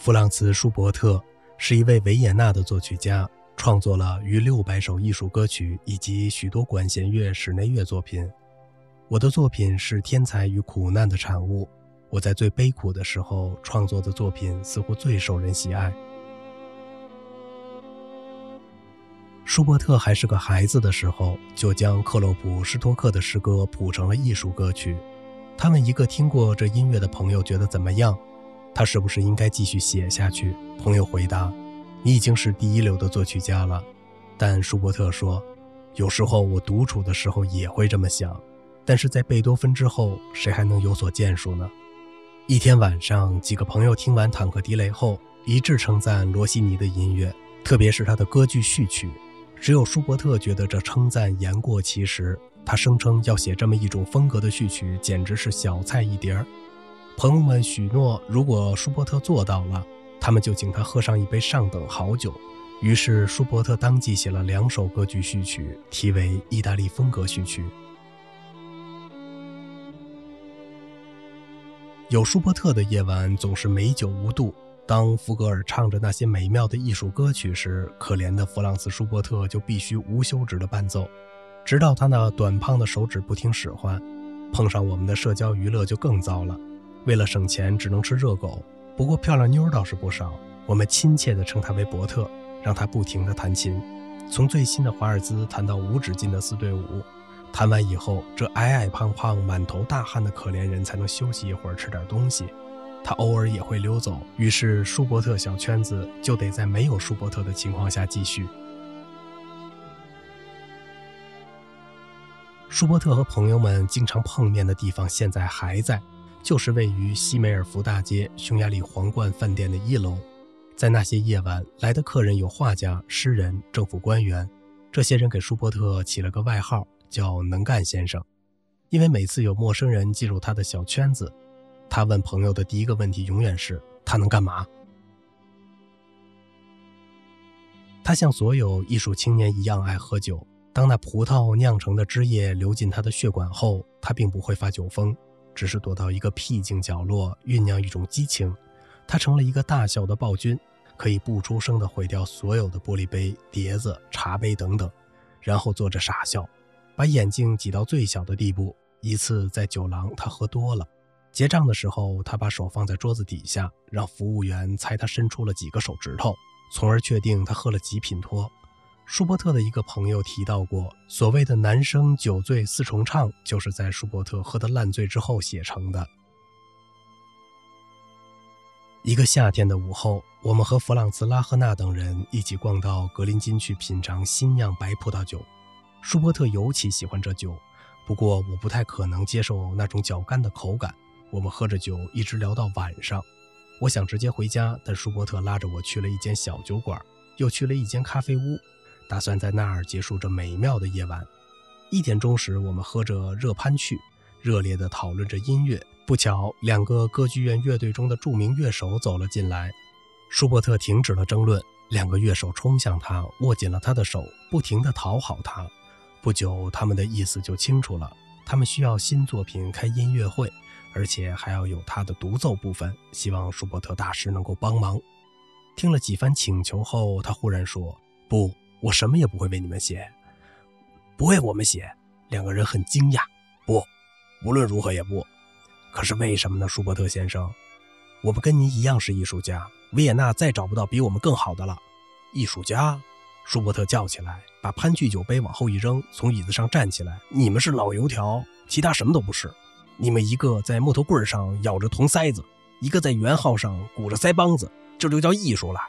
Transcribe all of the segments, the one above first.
弗朗茨·舒伯特是一位维也纳的作曲家，创作了逾六百首艺术歌曲以及许多管弦乐、室内乐作品。我的作品是天才与苦难的产物。我在最悲苦的时候创作的作品，似乎最受人喜爱。舒伯特还是个孩子的时候，就将克洛普施托克的诗歌谱成了艺术歌曲。他们一个听过这音乐的朋友觉得怎么样？他是不是应该继续写下去？朋友回答：“你已经是第一流的作曲家了。”但舒伯特说：“有时候我独处的时候也会这么想，但是在贝多芬之后，谁还能有所建树呢？”一天晚上，几个朋友听完《坦克地雷》后，一致称赞罗西尼的音乐，特别是他的歌剧序曲。只有舒伯特觉得这称赞言过其实，他声称要写这么一种风格的序曲，简直是小菜一碟儿。朋友们许诺，如果舒伯特做到了，他们就请他喝上一杯上等好酒。于是，舒伯特当即写了两首歌剧序曲，题为《意大利风格序曲》。有舒伯特的夜晚总是美酒无度。当福格尔唱着那些美妙的艺术歌曲时，可怜的弗朗茨·舒伯特就必须无休止的伴奏，直到他那短胖的手指不听使唤。碰上我们的社交娱乐就更糟了。为了省钱，只能吃热狗。不过漂亮妞倒是不少。我们亲切地称她为伯特，让她不停地弹琴，从最新的华尔兹弹到无止境的四对五。弹完以后，这矮矮胖胖、满头大汗的可怜人才能休息一会儿，吃点东西。他偶尔也会溜走，于是舒伯特小圈子就得在没有舒伯特的情况下继续。舒伯特和朋友们经常碰面的地方现在还在。就是位于西梅尔福大街匈牙利皇冠饭店的一楼，在那些夜晚来的客人有画家、诗人、政府官员，这些人给舒伯特起了个外号，叫“能干先生”，因为每次有陌生人进入他的小圈子，他问朋友的第一个问题永远是他能干嘛。他像所有艺术青年一样爱喝酒，当那葡萄酿成的汁液流进他的血管后，他并不会发酒疯。只是躲到一个僻静角落，酝酿一种激情。他成了一个大小的暴君，可以不出声地毁掉所有的玻璃杯、碟子、茶杯等等，然后坐着傻笑，把眼睛挤到最小的地步。一次在酒廊，他喝多了，结账的时候，他把手放在桌子底下，让服务员猜他伸出了几个手指头，从而确定他喝了极品托。舒伯特的一个朋友提到过，所谓的男生酒醉四重唱，就是在舒伯特喝得烂醉之后写成的。一个夏天的午后，我们和弗朗茨·拉赫纳等人一起逛到格林金去品尝新酿白葡萄酒。舒伯特尤其喜欢这酒，不过我不太可能接受那种嚼干的口感。我们喝着酒，一直聊到晚上。我想直接回家，但舒伯特拉着我去了一间小酒馆，又去了一间咖啡屋。打算在那儿结束这美妙的夜晚。一点钟时，我们喝着热潘趣，热烈地讨论着音乐。不巧，两个歌剧院乐队中的著名乐手走了进来。舒伯特停止了争论，两个乐手冲向他，握紧了他的手，不停地讨好他。不久，他们的意思就清楚了：他们需要新作品开音乐会，而且还要有他的独奏部分，希望舒伯特大师能够帮忙。听了几番请求后，他忽然说：“不。”我什么也不会为你们写，不为我们写。两个人很惊讶。不，无论如何也不。可是为什么呢，舒伯特先生？我们跟您一样是艺术家，维也纳再找不到比我们更好的了。艺术家？舒伯特叫起来，把潘趣酒杯往后一扔，从椅子上站起来。你们是老油条，其他什么都不是。你们一个在木头棍上咬着铜塞子，一个在圆号上鼓着腮帮子，这就叫艺术了。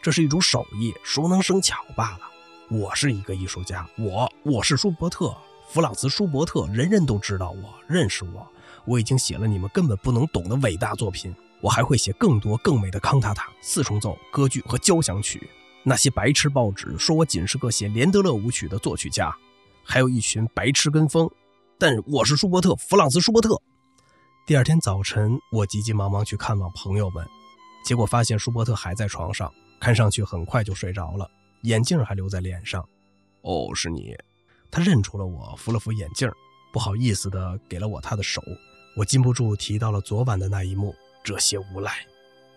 这是一种手艺，熟能生巧罢了。我是一个艺术家，我我是舒伯特，弗朗茨·舒伯特，人人都知道我，认识我。我已经写了你们根本不能懂的伟大作品，我还会写更多更美的康塔塔、四重奏、歌剧和交响曲。那些白痴报纸说我仅是个写连德勒舞曲的作曲家，还有一群白痴跟风。但我是舒伯特，弗朗茨·舒伯特。第二天早晨，我急急忙忙去看望朋友们，结果发现舒伯特还在床上，看上去很快就睡着了。眼镜还留在脸上。哦，是你。他认出了我，扶了扶眼镜，不好意思的给了我他的手。我禁不住提到了昨晚的那一幕。这些无赖，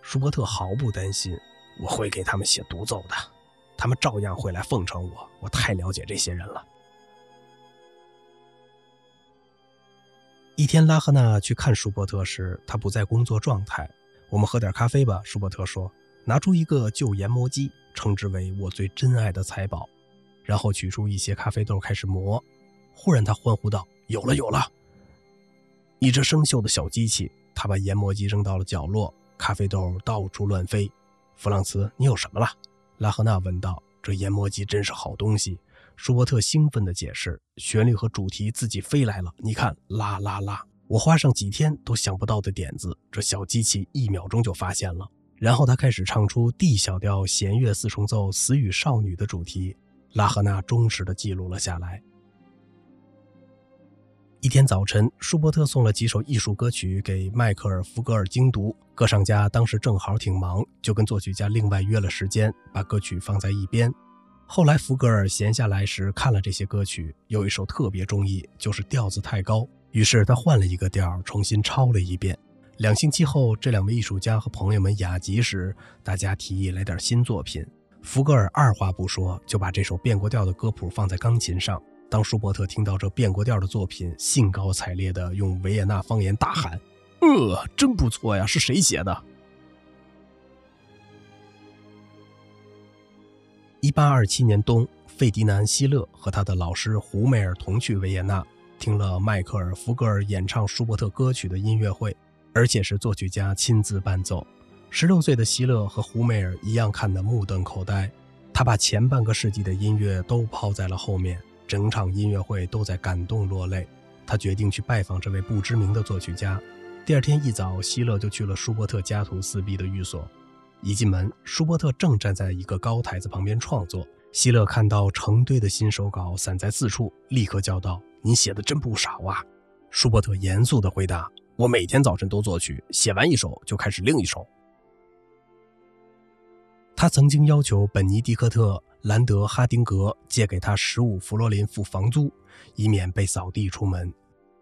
舒伯特毫不担心：“我会给他们写独奏的，他们照样会来奉承我。我太了解这些人了。”一天，拉赫纳去看舒伯特时，他不在工作状态。我们喝点咖啡吧，舒伯特说，拿出一个旧研磨机，称之为我最珍爱的财宝，然后取出一些咖啡豆开始磨。忽然，他欢呼道：“有了，有了！你这生锈的小机器！”他把研磨机扔到了角落，咖啡豆到处乱飞。弗朗茨，你有什么了？拉赫纳问道。这研磨机真是好东西。舒伯特兴奋地解释：“旋律和主题自己飞来了，你看，啦啦啦！我花上几天都想不到的点子，这小机器一秒钟就发现了。”然后他开始唱出 D 小调弦乐四重奏《死与少女》的主题。拉赫纳忠实地记录了下来。一天早晨，舒伯特送了几首艺术歌曲给迈克尔·福格尔精读。歌唱家当时正好挺忙，就跟作曲家另外约了时间，把歌曲放在一边。后来，福格尔闲下来时看了这些歌曲，有一首特别中意，就是调子太高，于是他换了一个调，重新抄了一遍。两星期后，这两位艺术家和朋友们雅集时，大家提议来点新作品。福格尔二话不说，就把这首变过调的歌谱放在钢琴上。当舒伯特听到这变过调的作品，兴高采烈地用维也纳方言大喊：“呃，真不错呀！是谁写的？”一八二七年冬，费迪南·希勒和他的老师胡梅尔同去维也纳，听了迈克尔·福格尔演唱舒伯特歌曲的音乐会，而且是作曲家亲自伴奏。十六岁的希勒和胡梅尔一样看得目瞪口呆，他把前半个世纪的音乐都抛在了后面，整场音乐会都在感动落泪。他决定去拜访这位不知名的作曲家。第二天一早，希勒就去了舒伯特家徒四壁的寓所。一进门，舒伯特正站在一个高台子旁边创作。希勒看到成堆的新手稿散在四处，立刻叫道：“你写的真不少啊！”舒伯特严肃地回答：“我每天早晨都作曲，写完一首就开始另一首。”他曾经要求本尼迪克特·兰德哈丁格借给他十五弗罗林付房租，以免被扫地出门。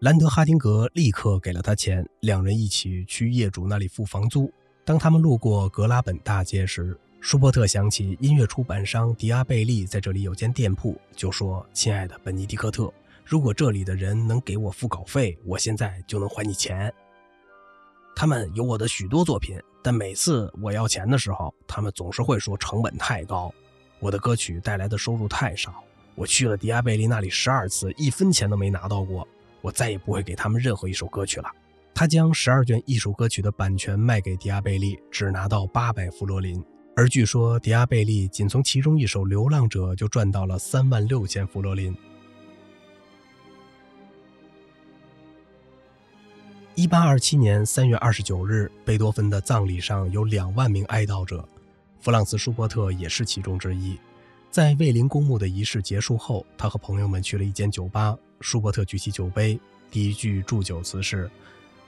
兰德哈丁格立刻给了他钱，两人一起去业主那里付房租。当他们路过格拉本大街时，舒伯特想起音乐出版商迪阿贝利在这里有间店铺，就说：“亲爱的本尼迪克特，如果这里的人能给我付稿费，我现在就能还你钱。他们有我的许多作品，但每次我要钱的时候，他们总是会说成本太高，我的歌曲带来的收入太少。我去了迪亚贝利那里十二次，一分钱都没拿到过。我再也不会给他们任何一首歌曲了。”他将十二卷艺术歌曲的版权卖给迪亚贝利，只拿到八百弗罗林。而据说迪亚贝利仅从其中一首《流浪者》就赚到了三万六千弗罗林。一八二七年三月二十九日，贝多芬的葬礼上有两万名哀悼者，弗朗茨·舒伯特也是其中之一。在卫灵公墓的仪式结束后，他和朋友们去了一间酒吧。舒伯特举起酒杯，第一句祝酒词是。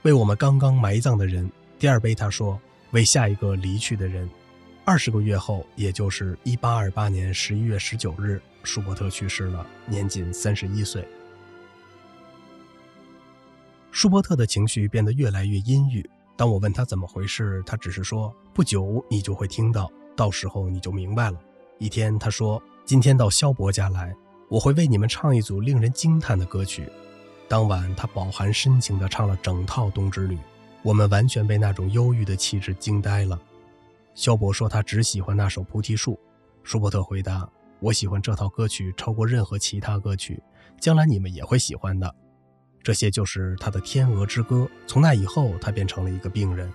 为我们刚刚埋葬的人，第二杯他说：“为下一个离去的人。”二十个月后，也就是一八二八年十一月十九日，舒伯特去世了，年仅三十一岁。舒伯特的情绪变得越来越阴郁。当我问他怎么回事，他只是说：“不久你就会听到，到时候你就明白了。”一天，他说：“今天到肖伯家来，我会为你们唱一组令人惊叹的歌曲。”当晚，他饱含深情地唱了整套《冬之旅》，我们完全被那种忧郁的气质惊呆了。肖伯说他只喜欢那首《菩提树》，舒伯特回答：“我喜欢这套歌曲超过任何其他歌曲，将来你们也会喜欢的。”这些就是他的《天鹅之歌》。从那以后，他变成了一个病人。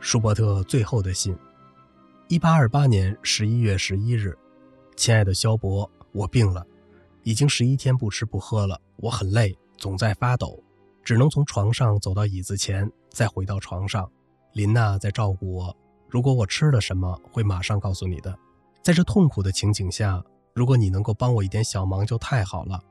舒伯特最后的信：一八二八年十一月十一日，亲爱的肖伯，我病了。已经十一天不吃不喝了，我很累，总在发抖，只能从床上走到椅子前，再回到床上。琳娜在照顾我，如果我吃了什么，会马上告诉你的。在这痛苦的情景下，如果你能够帮我一点小忙，就太好了。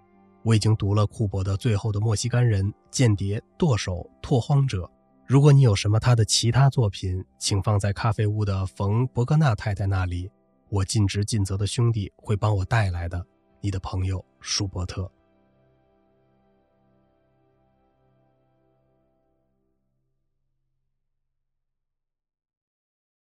我已经读了库珀的《最后的莫西干人》《间谍》《剁手》《拓荒者》。如果你有什么他的其他作品，请放在咖啡屋的冯·伯格纳太太那里，我尽职尽责的兄弟会帮我带来的。你的朋友舒伯特。